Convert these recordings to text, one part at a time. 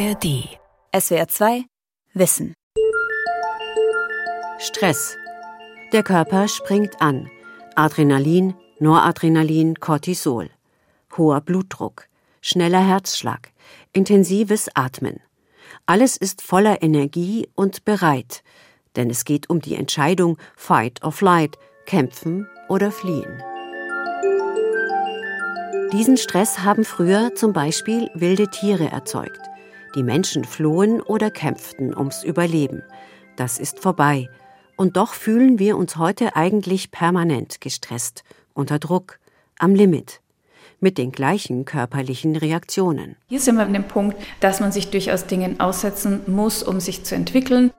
ARD. SWR 2 Wissen. Stress. Der Körper springt an. Adrenalin, Noradrenalin, Cortisol. Hoher Blutdruck, schneller Herzschlag, intensives Atmen. Alles ist voller Energie und bereit, denn es geht um die Entscheidung Fight or Flight, kämpfen oder fliehen. Diesen Stress haben früher zum Beispiel wilde Tiere erzeugt. Die Menschen flohen oder kämpften ums Überleben. Das ist vorbei. Und doch fühlen wir uns heute eigentlich permanent gestresst, unter Druck, am Limit mit den gleichen körperlichen Reaktionen. Hier sind wir an dem Punkt, dass man sich durchaus Dingen aussetzen muss, um sich zu entwickeln.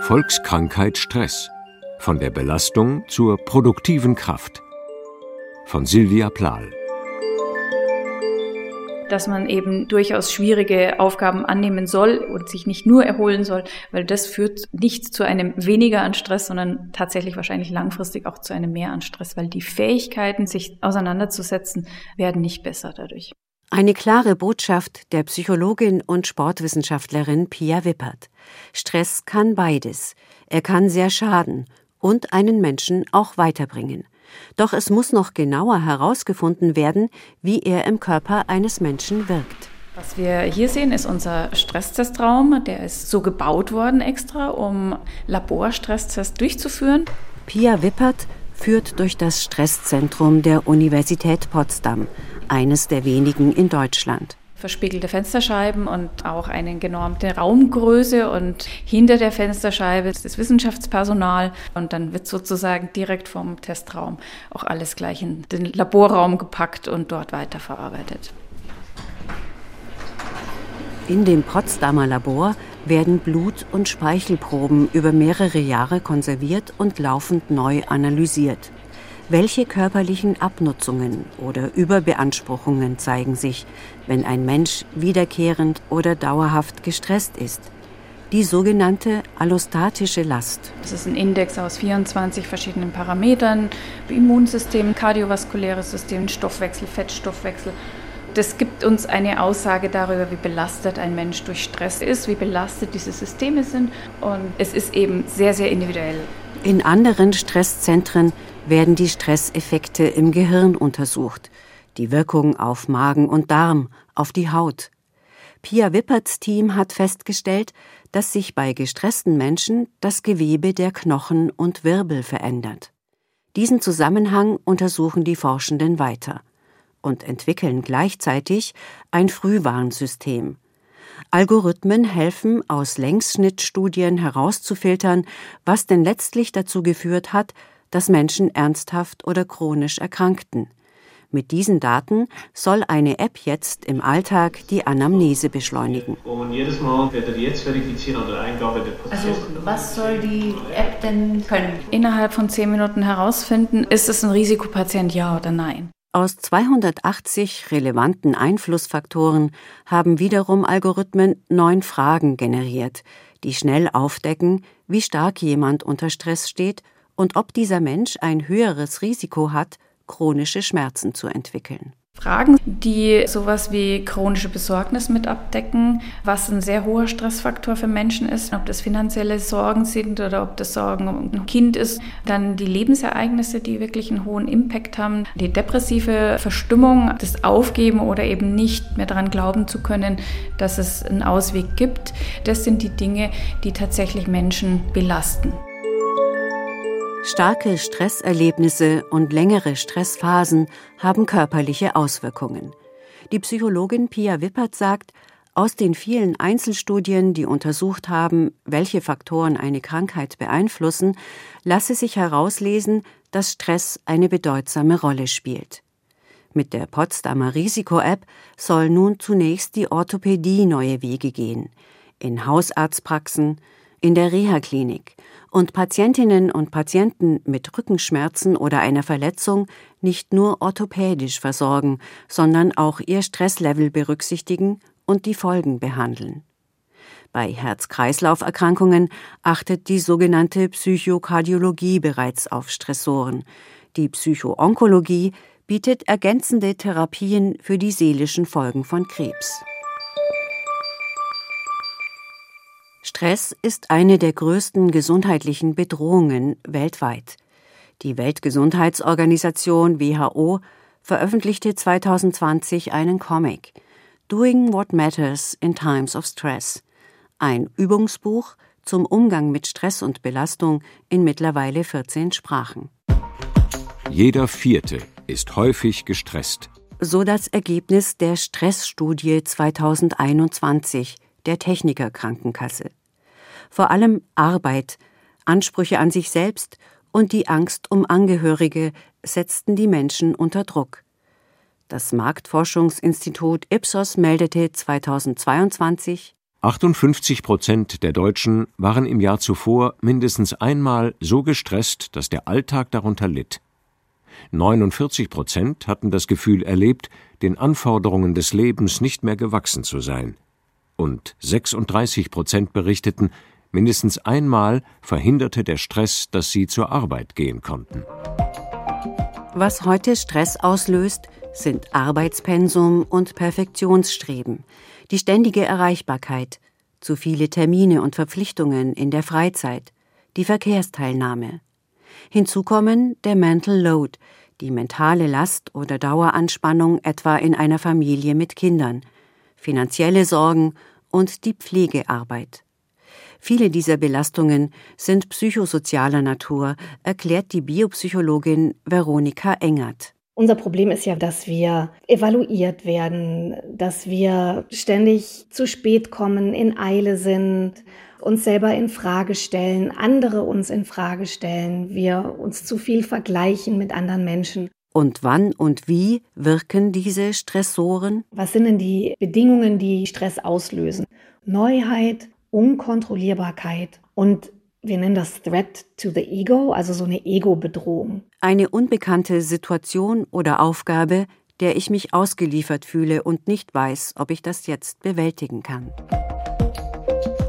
Volkskrankheit Stress. Von der Belastung zur produktiven Kraft von Silvia Plahl. Dass man eben durchaus schwierige Aufgaben annehmen soll und sich nicht nur erholen soll, weil das führt nicht zu einem weniger an Stress, sondern tatsächlich wahrscheinlich langfristig auch zu einem mehr an Stress, weil die Fähigkeiten, sich auseinanderzusetzen, werden nicht besser dadurch. Eine klare Botschaft der Psychologin und Sportwissenschaftlerin Pia Wippert. Stress kann beides. Er kann sehr schaden und einen Menschen auch weiterbringen. Doch es muss noch genauer herausgefunden werden, wie er im Körper eines Menschen wirkt. Was wir hier sehen, ist unser Stresstestraum. Der ist so gebaut worden extra, um Laborstresstests durchzuführen. Pia Wippert führt durch das Stresszentrum der Universität Potsdam, eines der wenigen in Deutschland verspiegelte Fensterscheiben und auch eine genormte Raumgröße und hinter der Fensterscheibe ist das Wissenschaftspersonal und dann wird sozusagen direkt vom Testraum auch alles gleich in den Laborraum gepackt und dort weiterverarbeitet. In dem Potsdamer Labor werden Blut- und Speichelproben über mehrere Jahre konserviert und laufend neu analysiert. Welche körperlichen Abnutzungen oder Überbeanspruchungen zeigen sich, wenn ein Mensch wiederkehrend oder dauerhaft gestresst ist? Die sogenannte allostatische Last. Das ist ein Index aus 24 verschiedenen Parametern, Immunsystem, kardiovaskuläres System, Stoffwechsel, Fettstoffwechsel. Das gibt uns eine Aussage darüber, wie belastet ein Mensch durch Stress ist, wie belastet diese Systeme sind. Und es ist eben sehr, sehr individuell. In anderen Stresszentren werden die Stresseffekte im Gehirn untersucht, die Wirkung auf Magen und Darm, auf die Haut. Pia Wipperts Team hat festgestellt, dass sich bei gestressten Menschen das Gewebe der Knochen und Wirbel verändert. Diesen Zusammenhang untersuchen die Forschenden weiter und entwickeln gleichzeitig ein Frühwarnsystem. Algorithmen helfen aus Längsschnittstudien herauszufiltern, was denn letztlich dazu geführt hat, dass Menschen ernsthaft oder chronisch erkrankten. Mit diesen Daten soll eine App jetzt im Alltag die Anamnese beschleunigen. Und jedes Mal wird er jetzt verifizieren oder Eingabe der Prozess. Also was soll die App denn können? Innerhalb von zehn Minuten herausfinden, ist es ein Risikopatient, ja oder nein. Aus 280 relevanten Einflussfaktoren haben wiederum Algorithmen neun Fragen generiert, die schnell aufdecken, wie stark jemand unter Stress steht und ob dieser Mensch ein höheres Risiko hat, chronische Schmerzen zu entwickeln. Fragen, die sowas wie chronische Besorgnis mit abdecken, was ein sehr hoher Stressfaktor für Menschen ist, ob das finanzielle Sorgen sind oder ob das Sorgen um ein Kind ist, dann die Lebensereignisse, die wirklich einen hohen Impact haben, die depressive Verstimmung, das Aufgeben oder eben nicht mehr daran glauben zu können, dass es einen Ausweg gibt, das sind die Dinge, die tatsächlich Menschen belasten. Starke Stresserlebnisse und längere Stressphasen haben körperliche Auswirkungen. Die Psychologin Pia Wippert sagt, aus den vielen Einzelstudien, die untersucht haben, welche Faktoren eine Krankheit beeinflussen, lasse sich herauslesen, dass Stress eine bedeutsame Rolle spielt. Mit der Potsdamer Risiko-App soll nun zunächst die Orthopädie neue Wege gehen. In Hausarztpraxen, in der Reha-Klinik und Patientinnen und Patienten mit Rückenschmerzen oder einer Verletzung nicht nur orthopädisch versorgen, sondern auch ihr Stresslevel berücksichtigen und die Folgen behandeln. Bei Herz-Kreislauf-Erkrankungen achtet die sogenannte Psychokardiologie bereits auf Stressoren. Die Psychoonkologie bietet ergänzende Therapien für die seelischen Folgen von Krebs. Stress ist eine der größten gesundheitlichen Bedrohungen weltweit. Die Weltgesundheitsorganisation WHO veröffentlichte 2020 einen Comic Doing What Matters in Times of Stress, ein Übungsbuch zum Umgang mit Stress und Belastung in mittlerweile 14 Sprachen. Jeder Vierte ist häufig gestresst. So das Ergebnis der Stressstudie 2021 der Techniker Krankenkasse. Vor allem Arbeit, Ansprüche an sich selbst und die Angst um Angehörige setzten die Menschen unter Druck. Das Marktforschungsinstitut Ipsos meldete 2022 58 Prozent der Deutschen waren im Jahr zuvor mindestens einmal so gestresst, dass der Alltag darunter litt. 49 Prozent hatten das Gefühl erlebt, den Anforderungen des Lebens nicht mehr gewachsen zu sein. Und 36 Prozent berichteten, mindestens einmal verhinderte der Stress, dass sie zur Arbeit gehen konnten. Was heute Stress auslöst, sind Arbeitspensum und Perfektionsstreben, die ständige Erreichbarkeit, zu viele Termine und Verpflichtungen in der Freizeit, die Verkehrsteilnahme. Hinzu kommen der Mental Load, die mentale Last oder Daueranspannung etwa in einer Familie mit Kindern, finanzielle Sorgen und die Pflegearbeit. Viele dieser Belastungen sind psychosozialer Natur, erklärt die Biopsychologin Veronika Engert. Unser Problem ist ja, dass wir evaluiert werden, dass wir ständig zu spät kommen, in Eile sind, uns selber in Frage stellen, andere uns in Frage stellen, wir uns zu viel vergleichen mit anderen Menschen. Und wann und wie wirken diese Stressoren? Was sind denn die Bedingungen, die Stress auslösen? Neuheit, Unkontrollierbarkeit und wir nennen das Threat to the Ego, also so eine Ego-Bedrohung. Eine unbekannte Situation oder Aufgabe, der ich mich ausgeliefert fühle und nicht weiß, ob ich das jetzt bewältigen kann.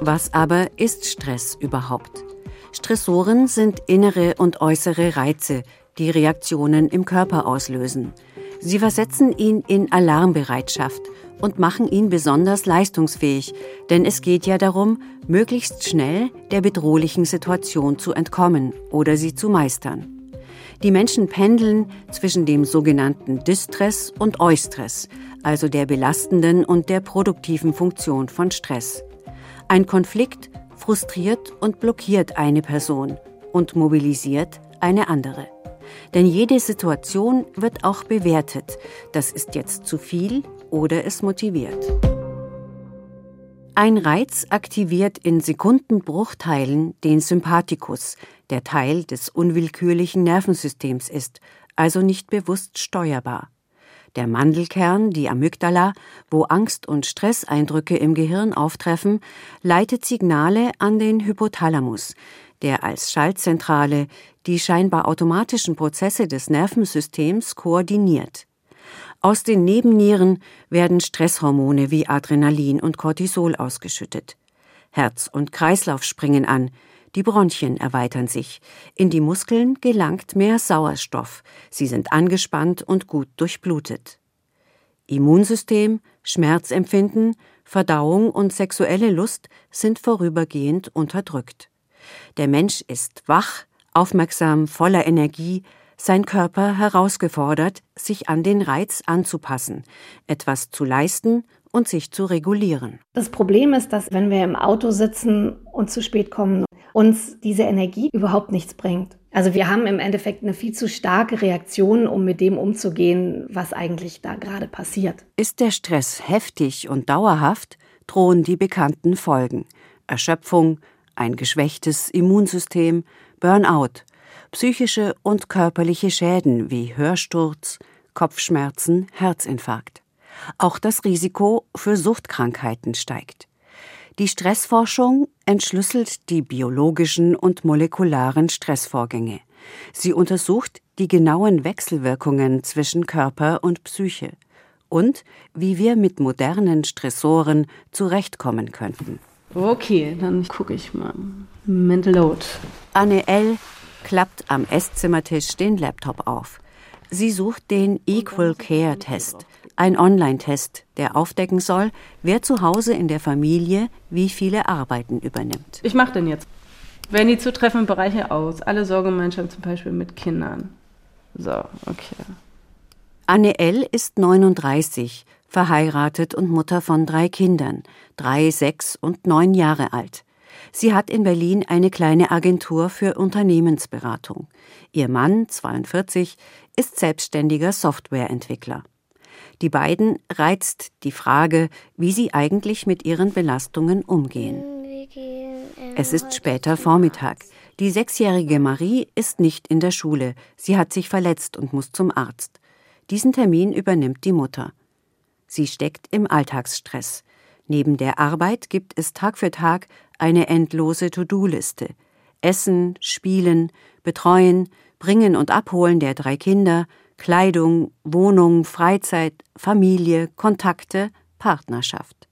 Was aber ist Stress überhaupt? Stressoren sind innere und äußere Reize, die Reaktionen im Körper auslösen. Sie versetzen ihn in Alarmbereitschaft und machen ihn besonders leistungsfähig, denn es geht ja darum, möglichst schnell der bedrohlichen Situation zu entkommen oder sie zu meistern. Die Menschen pendeln zwischen dem sogenannten Distress und Eustress, also der belastenden und der produktiven Funktion von Stress. Ein Konflikt frustriert und blockiert eine Person und mobilisiert eine andere. Denn jede Situation wird auch bewertet. Das ist jetzt zu viel oder es motiviert. Ein Reiz aktiviert in Sekundenbruchteilen den Sympathikus, der Teil des unwillkürlichen Nervensystems ist, also nicht bewusst steuerbar. Der Mandelkern, die Amygdala, wo Angst- und Stresseindrücke im Gehirn auftreffen, leitet Signale an den Hypothalamus, der als Schaltzentrale die scheinbar automatischen Prozesse des Nervensystems koordiniert. Aus den Nebennieren werden Stresshormone wie Adrenalin und Cortisol ausgeschüttet. Herz und Kreislauf springen an, die Bronchien erweitern sich, in die Muskeln gelangt mehr Sauerstoff, sie sind angespannt und gut durchblutet. Immunsystem, Schmerzempfinden, Verdauung und sexuelle Lust sind vorübergehend unterdrückt. Der Mensch ist wach, aufmerksam, voller Energie, sein Körper herausgefordert, sich an den Reiz anzupassen, etwas zu leisten und sich zu regulieren. Das Problem ist, dass wenn wir im Auto sitzen und zu spät kommen, uns diese Energie überhaupt nichts bringt. Also wir haben im Endeffekt eine viel zu starke Reaktion, um mit dem umzugehen, was eigentlich da gerade passiert. Ist der Stress heftig und dauerhaft, drohen die bekannten Folgen. Erschöpfung, ein geschwächtes Immunsystem, Burnout, psychische und körperliche Schäden wie Hörsturz, Kopfschmerzen, Herzinfarkt. Auch das Risiko für Suchtkrankheiten steigt. Die Stressforschung entschlüsselt die biologischen und molekularen Stressvorgänge. Sie untersucht die genauen Wechselwirkungen zwischen Körper und Psyche und wie wir mit modernen Stressoren zurechtkommen könnten. Okay, dann gucke ich mal. Mental Load. Anne L klappt am Esszimmertisch den Laptop auf. Sie sucht den Equal Care Test, ein Online-Test, der aufdecken soll, wer zu Hause in der Familie wie viele Arbeiten übernimmt. Ich mache den jetzt. Wählen die zutreffenden Bereiche aus. Alle Sorgemeinschaften zum Beispiel mit Kindern. So, okay. Anne L. ist 39, verheiratet und Mutter von drei Kindern, drei, sechs und neun Jahre alt. Sie hat in Berlin eine kleine Agentur für Unternehmensberatung. Ihr Mann, 42, ist selbstständiger Softwareentwickler. Die beiden reizt die Frage, wie sie eigentlich mit ihren Belastungen umgehen. Es ist später Vormittag. Die sechsjährige Marie ist nicht in der Schule. Sie hat sich verletzt und muss zum Arzt. Diesen Termin übernimmt die Mutter. Sie steckt im Alltagsstress. Neben der Arbeit gibt es Tag für Tag eine endlose To-Do-Liste. Essen, Spielen, Betreuen, Bringen und Abholen der drei Kinder, Kleidung, Wohnung, Freizeit, Familie, Kontakte, Partnerschaft.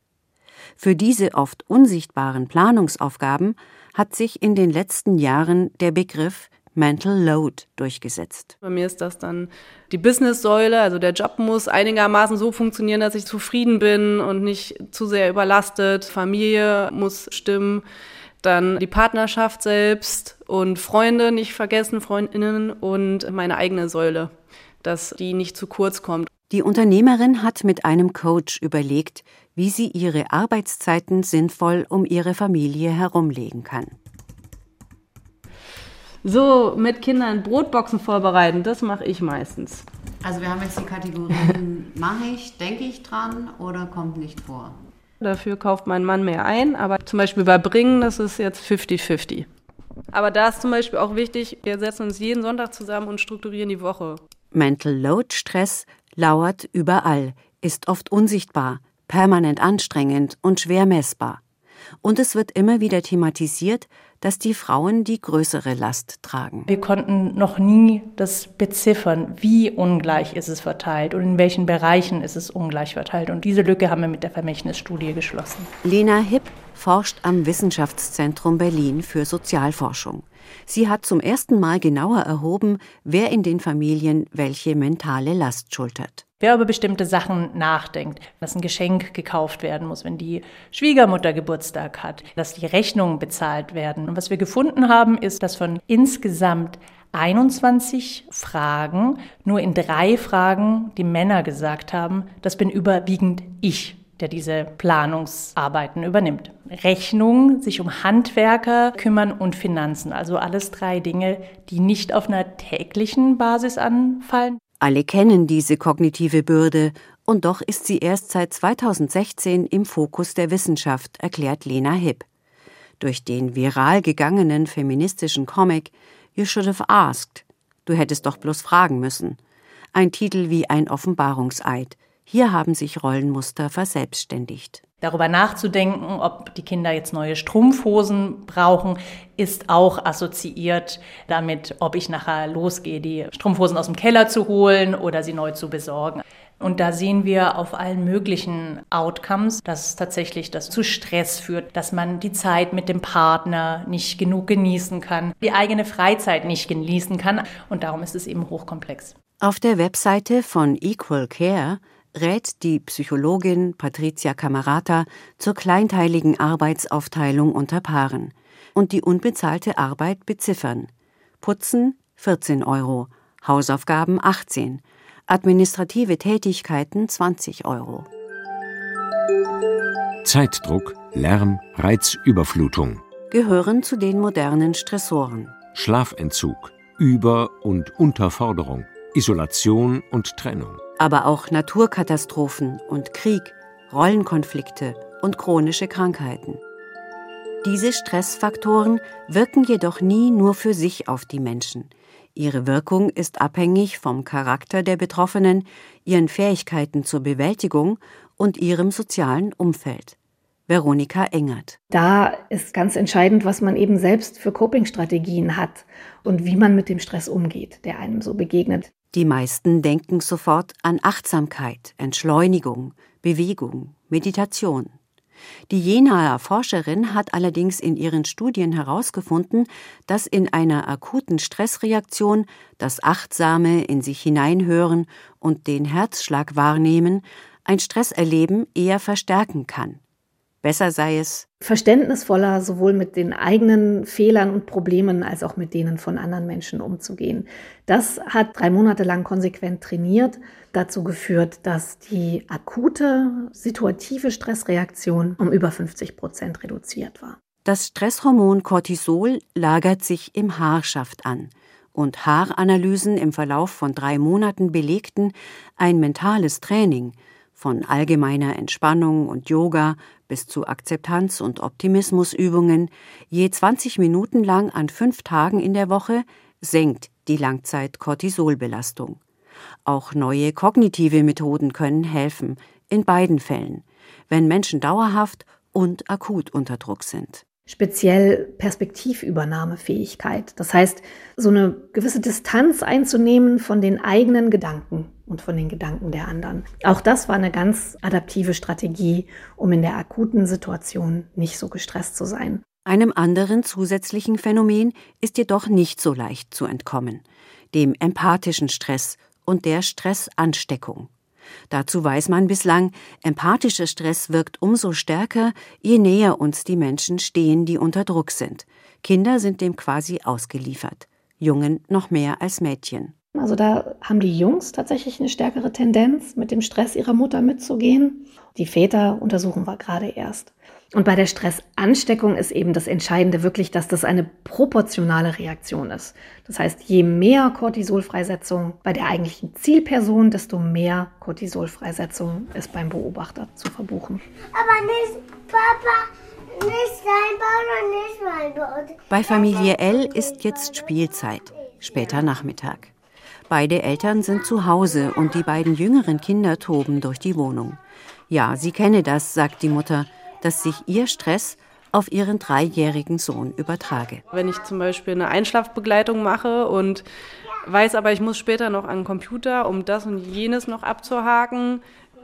Für diese oft unsichtbaren Planungsaufgaben hat sich in den letzten Jahren der Begriff Mental Load durchgesetzt. Bei mir ist das dann die Business-Säule, also der Job muss einigermaßen so funktionieren, dass ich zufrieden bin und nicht zu sehr überlastet. Familie muss stimmen. Dann die Partnerschaft selbst und Freunde nicht vergessen, Freundinnen und meine eigene Säule, dass die nicht zu kurz kommt. Die Unternehmerin hat mit einem Coach überlegt, wie sie ihre Arbeitszeiten sinnvoll um ihre Familie herumlegen kann. So, mit Kindern Brotboxen vorbereiten, das mache ich meistens. Also wir haben jetzt die Kategorien, mache ich, denke ich dran oder kommt nicht vor. Dafür kauft mein Mann mehr ein, aber zum Beispiel bei Bringen, das ist jetzt 50-50. Aber da ist zum Beispiel auch wichtig, wir setzen uns jeden Sonntag zusammen und strukturieren die Woche. Mental Load Stress lauert überall, ist oft unsichtbar, permanent anstrengend und schwer messbar. Und es wird immer wieder thematisiert, dass die Frauen die größere Last tragen. Wir konnten noch nie das beziffern, wie ungleich ist es verteilt und in welchen Bereichen ist es ungleich verteilt. Und diese Lücke haben wir mit der Vermächtnisstudie geschlossen. Lena Hipp forscht am Wissenschaftszentrum Berlin für Sozialforschung. Sie hat zum ersten Mal genauer erhoben, wer in den Familien welche mentale Last schultert. Wer über bestimmte Sachen nachdenkt, dass ein Geschenk gekauft werden muss, wenn die Schwiegermutter Geburtstag hat, dass die Rechnungen bezahlt werden. Und was wir gefunden haben, ist, dass von insgesamt 21 Fragen nur in drei Fragen die Männer gesagt haben, das bin überwiegend ich der diese Planungsarbeiten übernimmt. Rechnung, sich um Handwerker kümmern und Finanzen, also alles drei Dinge, die nicht auf einer täglichen Basis anfallen. Alle kennen diese kognitive Bürde, und doch ist sie erst seit 2016 im Fokus der Wissenschaft, erklärt Lena Hipp. Durch den viral gegangenen feministischen Comic You Should Have Asked, du hättest doch bloß fragen müssen, ein Titel wie ein Offenbarungseid, hier haben sich Rollenmuster verselbstständigt. Darüber nachzudenken, ob die Kinder jetzt neue Strumpfhosen brauchen, ist auch assoziiert damit, ob ich nachher losgehe, die Strumpfhosen aus dem Keller zu holen oder sie neu zu besorgen. Und da sehen wir auf allen möglichen Outcomes, dass tatsächlich das zu Stress führt, dass man die Zeit mit dem Partner nicht genug genießen kann, die eigene Freizeit nicht genießen kann. Und darum ist es eben hochkomplex. Auf der Webseite von Equal Care rät die Psychologin Patricia Camerata zur kleinteiligen Arbeitsaufteilung unter Paaren und die unbezahlte Arbeit beziffern. Putzen 14 Euro, Hausaufgaben 18, administrative Tätigkeiten 20 Euro. Zeitdruck, Lärm, Reizüberflutung gehören zu den modernen Stressoren. Schlafentzug, Über- und Unterforderung, Isolation und Trennung aber auch Naturkatastrophen und Krieg, Rollenkonflikte und chronische Krankheiten. Diese Stressfaktoren wirken jedoch nie nur für sich auf die Menschen. Ihre Wirkung ist abhängig vom Charakter der Betroffenen, ihren Fähigkeiten zur Bewältigung und ihrem sozialen Umfeld. Veronika Engert. Da ist ganz entscheidend, was man eben selbst für Coping-Strategien hat und wie man mit dem Stress umgeht, der einem so begegnet. Die meisten denken sofort an Achtsamkeit, Entschleunigung, Bewegung, Meditation. Die Jenaer Forscherin hat allerdings in ihren Studien herausgefunden, dass in einer akuten Stressreaktion das achtsame in sich hineinhören und den Herzschlag wahrnehmen ein Stresserleben eher verstärken kann. Besser sei es, verständnisvoller sowohl mit den eigenen Fehlern und Problemen als auch mit denen von anderen Menschen umzugehen. Das hat drei Monate lang konsequent trainiert, dazu geführt, dass die akute situative Stressreaktion um über 50 Prozent reduziert war. Das Stresshormon Cortisol lagert sich im Haarschaft an und Haaranalysen im Verlauf von drei Monaten belegten ein mentales Training – von allgemeiner Entspannung und Yoga bis zu Akzeptanz- und Optimismusübungen, je 20 Minuten lang an fünf Tagen in der Woche, senkt die Langzeit-Cortisolbelastung. Auch neue kognitive Methoden können helfen, in beiden Fällen, wenn Menschen dauerhaft und akut unter Druck sind speziell Perspektivübernahmefähigkeit. Das heißt, so eine gewisse Distanz einzunehmen von den eigenen Gedanken und von den Gedanken der anderen. Auch das war eine ganz adaptive Strategie, um in der akuten Situation nicht so gestresst zu sein. Einem anderen zusätzlichen Phänomen ist jedoch nicht so leicht zu entkommen, dem empathischen Stress und der Stressansteckung. Dazu weiß man bislang, empathischer Stress wirkt umso stärker, je näher uns die Menschen stehen, die unter Druck sind. Kinder sind dem quasi ausgeliefert, Jungen noch mehr als Mädchen. Also da haben die Jungs tatsächlich eine stärkere Tendenz, mit dem Stress ihrer Mutter mitzugehen. Die Väter untersuchen wir gerade erst. Und bei der Stressansteckung ist eben das Entscheidende wirklich, dass das eine proportionale Reaktion ist. Das heißt, je mehr Cortisolfreisetzung bei der eigentlichen Zielperson, desto mehr Cortisolfreisetzung ist beim Beobachter zu verbuchen. Aber nicht Papa, nicht dein Bauch und nicht mein Bauch. Bei Familie L ist jetzt Spielzeit, später Nachmittag. Beide Eltern sind zu Hause und die beiden jüngeren Kinder toben durch die Wohnung. Ja, sie kenne das, sagt die Mutter dass sich ihr Stress auf ihren dreijährigen Sohn übertrage. Wenn ich zum Beispiel eine Einschlafbegleitung mache und weiß aber, ich muss später noch an den Computer, um das und jenes noch abzuhaken,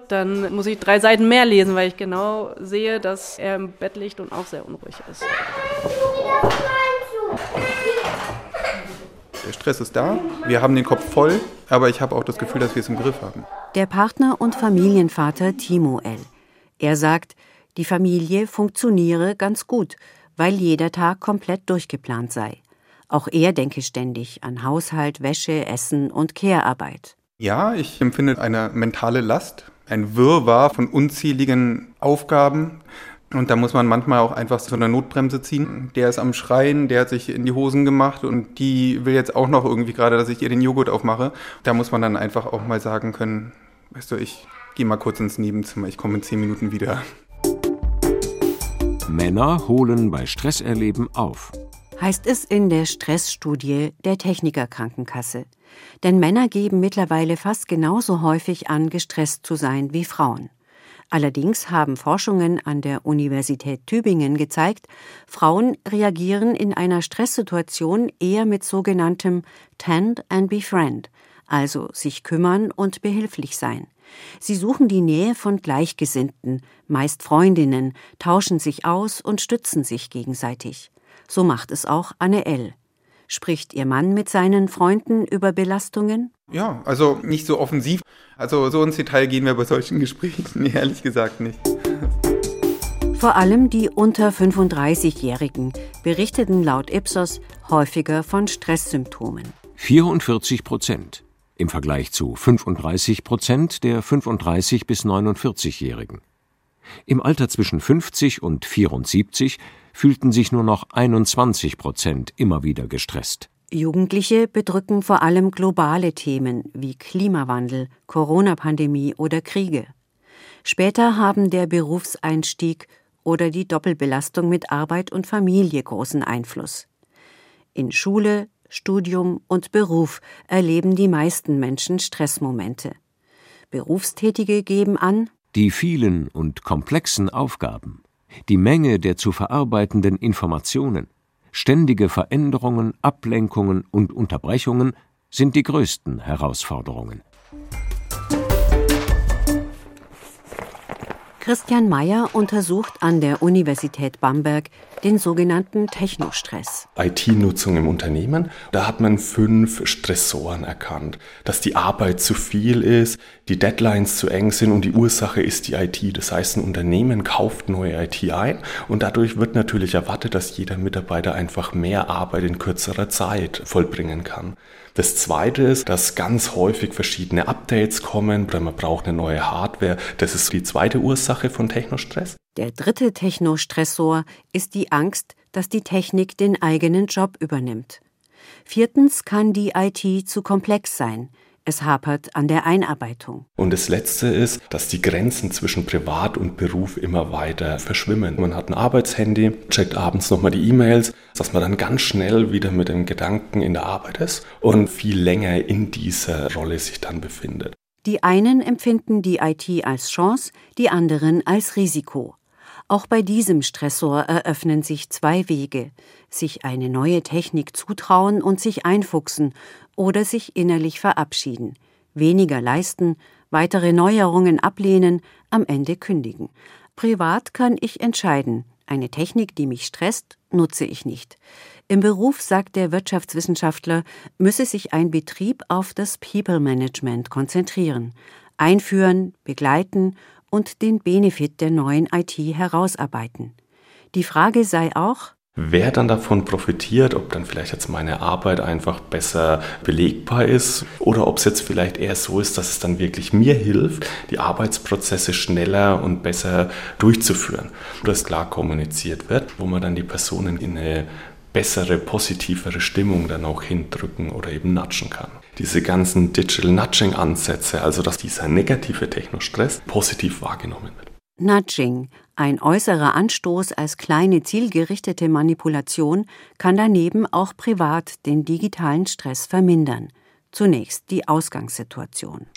dann muss ich drei Seiten mehr lesen, weil ich genau sehe, dass er im Bett liegt und auch sehr unruhig ist. Der Stress ist da, wir haben den Kopf voll, aber ich habe auch das Gefühl, dass wir es im Griff haben. Der Partner und Familienvater Timo L. Er sagt, die Familie funktioniere ganz gut, weil jeder Tag komplett durchgeplant sei. Auch er denke ständig an Haushalt, Wäsche, Essen und Kehrarbeit. Ja, ich empfinde eine mentale Last, ein Wirrwarr von unzähligen Aufgaben. Und da muss man manchmal auch einfach so eine Notbremse ziehen. Der ist am Schreien, der hat sich in die Hosen gemacht und die will jetzt auch noch irgendwie gerade, dass ich ihr den Joghurt aufmache. Da muss man dann einfach auch mal sagen können, weißt du, ich gehe mal kurz ins Nebenzimmer, ich komme in zehn Minuten wieder. Männer holen bei Stresserleben auf. Heißt es in der Stressstudie der Technikerkrankenkasse. Denn Männer geben mittlerweile fast genauso häufig an, gestresst zu sein wie Frauen. Allerdings haben Forschungen an der Universität Tübingen gezeigt, Frauen reagieren in einer Stresssituation eher mit sogenanntem Tend and Befriend, also sich kümmern und behilflich sein. Sie suchen die Nähe von Gleichgesinnten, meist Freundinnen, tauschen sich aus und stützen sich gegenseitig. So macht es auch Anne L. Spricht Ihr Mann mit seinen Freunden über Belastungen? Ja, also nicht so offensiv. Also so ins Detail gehen wir bei solchen Gesprächen ehrlich gesagt nicht. Vor allem die unter 35-Jährigen berichteten laut Ipsos häufiger von Stresssymptomen. 44 Prozent im Vergleich zu 35 Prozent der 35 bis 49-Jährigen. Im Alter zwischen 50 und 74 fühlten sich nur noch 21 Prozent immer wieder gestresst. Jugendliche bedrücken vor allem globale Themen wie Klimawandel, Corona-Pandemie oder Kriege. Später haben der Berufseinstieg oder die Doppelbelastung mit Arbeit und Familie großen Einfluss. In Schule, Studium und Beruf erleben die meisten Menschen Stressmomente. Berufstätige geben an, die vielen und komplexen Aufgaben, die Menge der zu verarbeitenden Informationen, ständige Veränderungen, Ablenkungen und Unterbrechungen sind die größten Herausforderungen. Christian Mayer untersucht an der Universität Bamberg den sogenannten Technostress. IT-Nutzung im Unternehmen. Da hat man fünf Stressoren erkannt. Dass die Arbeit zu viel ist, die Deadlines zu eng sind und die Ursache ist die IT. Das heißt, ein Unternehmen kauft neue IT ein und dadurch wird natürlich erwartet, dass jeder Mitarbeiter einfach mehr Arbeit in kürzerer Zeit vollbringen kann. Das zweite ist, dass ganz häufig verschiedene Updates kommen oder man braucht eine neue Hardware. Das ist die zweite Ursache von Technostress. Der dritte Technostressor ist die Angst, dass die Technik den eigenen Job übernimmt. Viertens kann die IT zu komplex sein. Es hapert an der Einarbeitung. Und das Letzte ist, dass die Grenzen zwischen Privat und Beruf immer weiter verschwimmen. Man hat ein Arbeitshandy, checkt abends nochmal die E-Mails, dass man dann ganz schnell wieder mit dem Gedanken in der Arbeit ist und viel länger in dieser Rolle sich dann befindet. Die einen empfinden die IT als Chance, die anderen als Risiko. Auch bei diesem Stressor eröffnen sich zwei Wege, sich eine neue Technik zutrauen und sich einfuchsen oder sich innerlich verabschieden, weniger leisten, weitere Neuerungen ablehnen, am Ende kündigen. Privat kann ich entscheiden, eine Technik, die mich stresst, nutze ich nicht. Im Beruf, sagt der Wirtschaftswissenschaftler, müsse sich ein Betrieb auf das People Management konzentrieren, einführen, begleiten und den Benefit der neuen IT herausarbeiten. Die Frage sei auch, Wer dann davon profitiert, ob dann vielleicht jetzt meine Arbeit einfach besser belegbar ist oder ob es jetzt vielleicht eher so ist, dass es dann wirklich mir hilft, die Arbeitsprozesse schneller und besser durchzuführen. Dass klar kommuniziert wird, wo man dann die Personen in eine bessere, positivere Stimmung dann auch hindrücken oder eben natschen kann. Diese ganzen Digital Nudging Ansätze, also dass dieser negative Technostress positiv wahrgenommen wird. Nudging, ein äußerer Anstoß als kleine zielgerichtete Manipulation, kann daneben auch privat den digitalen Stress vermindern. Zunächst die Ausgangssituation.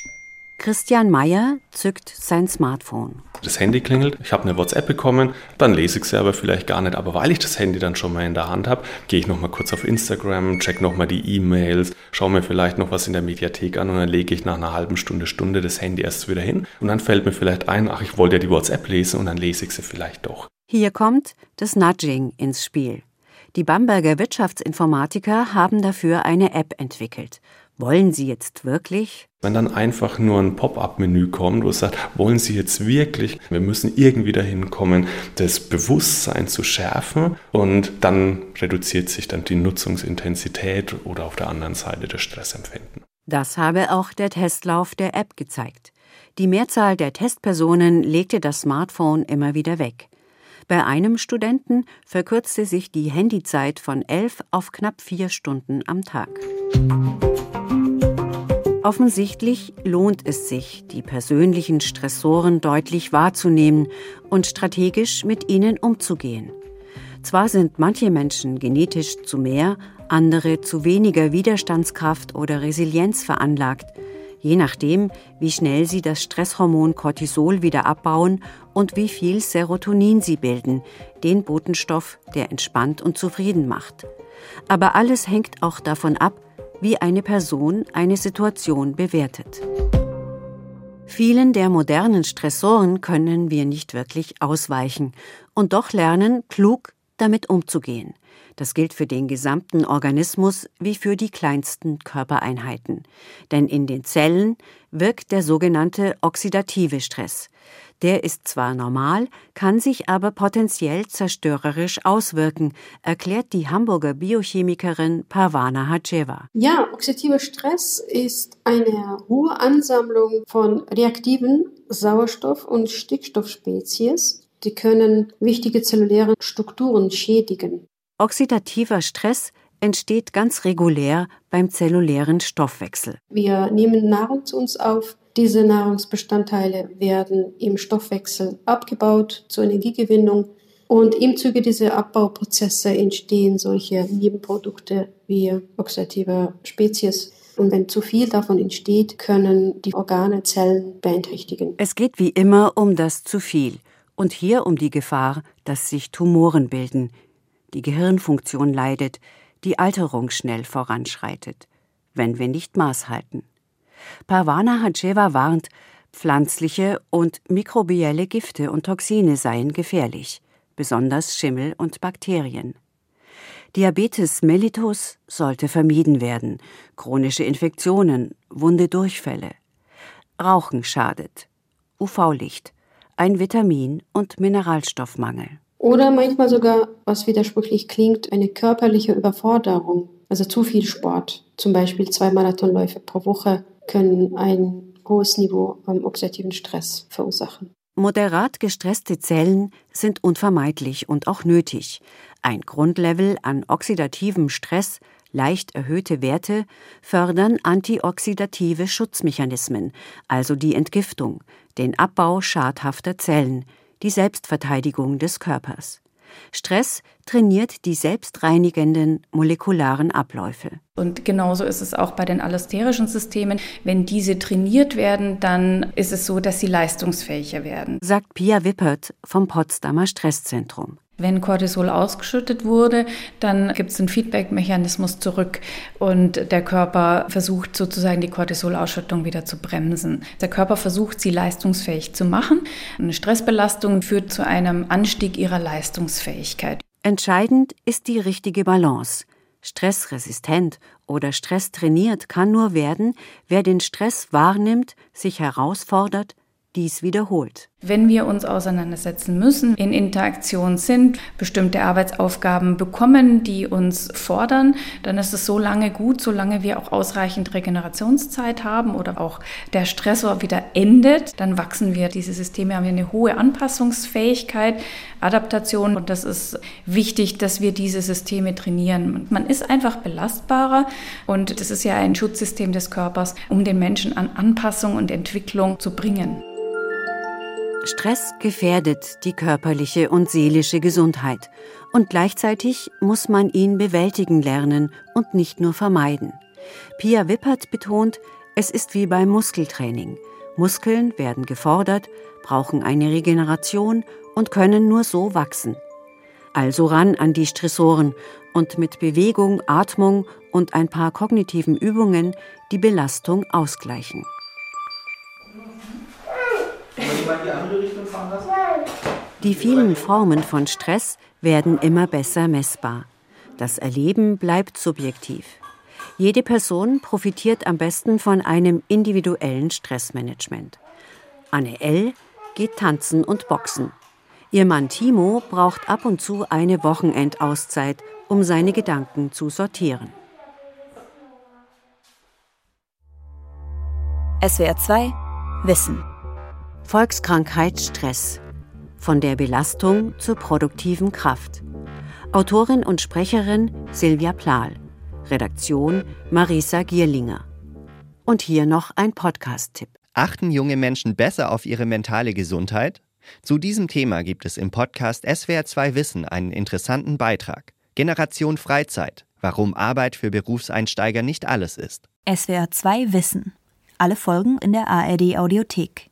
Christian Meyer zückt sein Smartphone. Das Handy klingelt, ich habe eine WhatsApp bekommen, dann lese ich sie aber vielleicht gar nicht. Aber weil ich das Handy dann schon mal in der Hand habe, gehe ich nochmal kurz auf Instagram, check nochmal die E-Mails, schaue mir vielleicht noch was in der Mediathek an und dann lege ich nach einer halben Stunde, Stunde das Handy erst wieder hin. Und dann fällt mir vielleicht ein, ach, ich wollte ja die WhatsApp lesen und dann lese ich sie vielleicht doch. Hier kommt das Nudging ins Spiel. Die Bamberger Wirtschaftsinformatiker haben dafür eine App entwickelt. Wollen Sie jetzt wirklich? Wenn dann einfach nur ein Pop-up-Menü kommt, wo es sagt, wollen Sie jetzt wirklich? Wir müssen irgendwie dahin kommen, das Bewusstsein zu schärfen und dann reduziert sich dann die Nutzungsintensität oder auf der anderen Seite das Stressempfinden. Das habe auch der Testlauf der App gezeigt. Die Mehrzahl der Testpersonen legte das Smartphone immer wieder weg. Bei einem Studenten verkürzte sich die Handyzeit von elf auf knapp vier Stunden am Tag. Offensichtlich lohnt es sich, die persönlichen Stressoren deutlich wahrzunehmen und strategisch mit ihnen umzugehen. Zwar sind manche Menschen genetisch zu mehr, andere zu weniger Widerstandskraft oder Resilienz veranlagt, je nachdem, wie schnell sie das Stresshormon Cortisol wieder abbauen und wie viel Serotonin sie bilden, den Botenstoff, der entspannt und zufrieden macht. Aber alles hängt auch davon ab, wie eine Person eine Situation bewertet. Vielen der modernen Stressoren können wir nicht wirklich ausweichen und doch lernen, klug damit umzugehen. Das gilt für den gesamten Organismus wie für die kleinsten Körpereinheiten. Denn in den Zellen wirkt der sogenannte oxidative Stress. Der ist zwar normal, kann sich aber potenziell zerstörerisch auswirken, erklärt die Hamburger Biochemikerin Parvana Hajeva. Ja, oxidativer Stress ist eine hohe Ansammlung von reaktiven Sauerstoff- und Stickstoffspezies. Die können wichtige zelluläre Strukturen schädigen. Oxidativer Stress entsteht ganz regulär beim zellulären Stoffwechsel. Wir nehmen Nahrung zu uns auf, diese Nahrungsbestandteile werden im Stoffwechsel abgebaut zur Energiegewinnung und im Zuge dieser Abbauprozesse entstehen solche Nebenprodukte wie oxidative Spezies. Und wenn zu viel davon entsteht, können die Organe, Zellen beeinträchtigen. Es geht wie immer um das zu viel und hier um die Gefahr, dass sich Tumoren bilden. Die Gehirnfunktion leidet, die Alterung schnell voranschreitet, wenn wir nicht Maß halten. Parvana Hadjeva warnt, Pflanzliche und mikrobielle Gifte und Toxine seien gefährlich, besonders Schimmel und Bakterien. Diabetes mellitus sollte vermieden werden, chronische Infektionen, wunde Durchfälle. Rauchen schadet. UV-Licht, ein Vitamin- und Mineralstoffmangel. Oder manchmal sogar, was widersprüchlich klingt, eine körperliche Überforderung, also zu viel Sport. Zum Beispiel zwei Marathonläufe pro Woche können ein hohes Niveau an oxidativen Stress verursachen. Moderat gestresste Zellen sind unvermeidlich und auch nötig. Ein Grundlevel an oxidativem Stress, leicht erhöhte Werte, fördern antioxidative Schutzmechanismen, also die Entgiftung, den Abbau schadhafter Zellen, die Selbstverteidigung des Körpers. Stress trainiert die selbstreinigenden molekularen Abläufe. Und genauso ist es auch bei den allosterischen Systemen. Wenn diese trainiert werden, dann ist es so, dass sie leistungsfähiger werden. Sagt Pia Wippert vom Potsdamer Stresszentrum. Wenn Cortisol ausgeschüttet wurde, dann gibt es einen Feedback-Mechanismus zurück und der Körper versucht sozusagen die Cortisolausschüttung wieder zu bremsen. Der Körper versucht, sie leistungsfähig zu machen. Eine Stressbelastung führt zu einem Anstieg ihrer Leistungsfähigkeit. Entscheidend ist die richtige Balance. Stressresistent oder stresstrainiert kann nur werden, wer den Stress wahrnimmt, sich herausfordert, dies wiederholt. Wenn wir uns auseinandersetzen müssen, in Interaktion sind, bestimmte Arbeitsaufgaben bekommen, die uns fordern, dann ist es so lange gut, solange wir auch ausreichend Regenerationszeit haben oder auch der Stressor wieder endet, dann wachsen wir. Diese Systeme haben eine hohe Anpassungsfähigkeit, Adaptation und das ist wichtig, dass wir diese Systeme trainieren. Man ist einfach belastbarer und das ist ja ein Schutzsystem des Körpers, um den Menschen an Anpassung und Entwicklung zu bringen. Stress gefährdet die körperliche und seelische Gesundheit und gleichzeitig muss man ihn bewältigen lernen und nicht nur vermeiden. Pia Wippert betont, es ist wie beim Muskeltraining. Muskeln werden gefordert, brauchen eine Regeneration und können nur so wachsen. Also ran an die Stressoren und mit Bewegung, Atmung und ein paar kognitiven Übungen die Belastung ausgleichen Die vielen Formen von Stress werden immer besser messbar. Das Erleben bleibt subjektiv. Jede Person profitiert am besten von einem individuellen Stressmanagement. Anne L. geht tanzen und boxen. Ihr Mann Timo braucht ab und zu eine Wochenendauszeit, um seine Gedanken zu sortieren. SWR 2 Wissen Volkskrankheit Stress. Von der Belastung zur produktiven Kraft. Autorin und Sprecherin Silvia Plahl. Redaktion Marisa Gierlinger. Und hier noch ein Podcast-Tipp. Achten junge Menschen besser auf ihre mentale Gesundheit? Zu diesem Thema gibt es im Podcast SWR2 Wissen einen interessanten Beitrag. Generation Freizeit. Warum Arbeit für Berufseinsteiger nicht alles ist. SWR2 Wissen. Alle Folgen in der ARD Audiothek.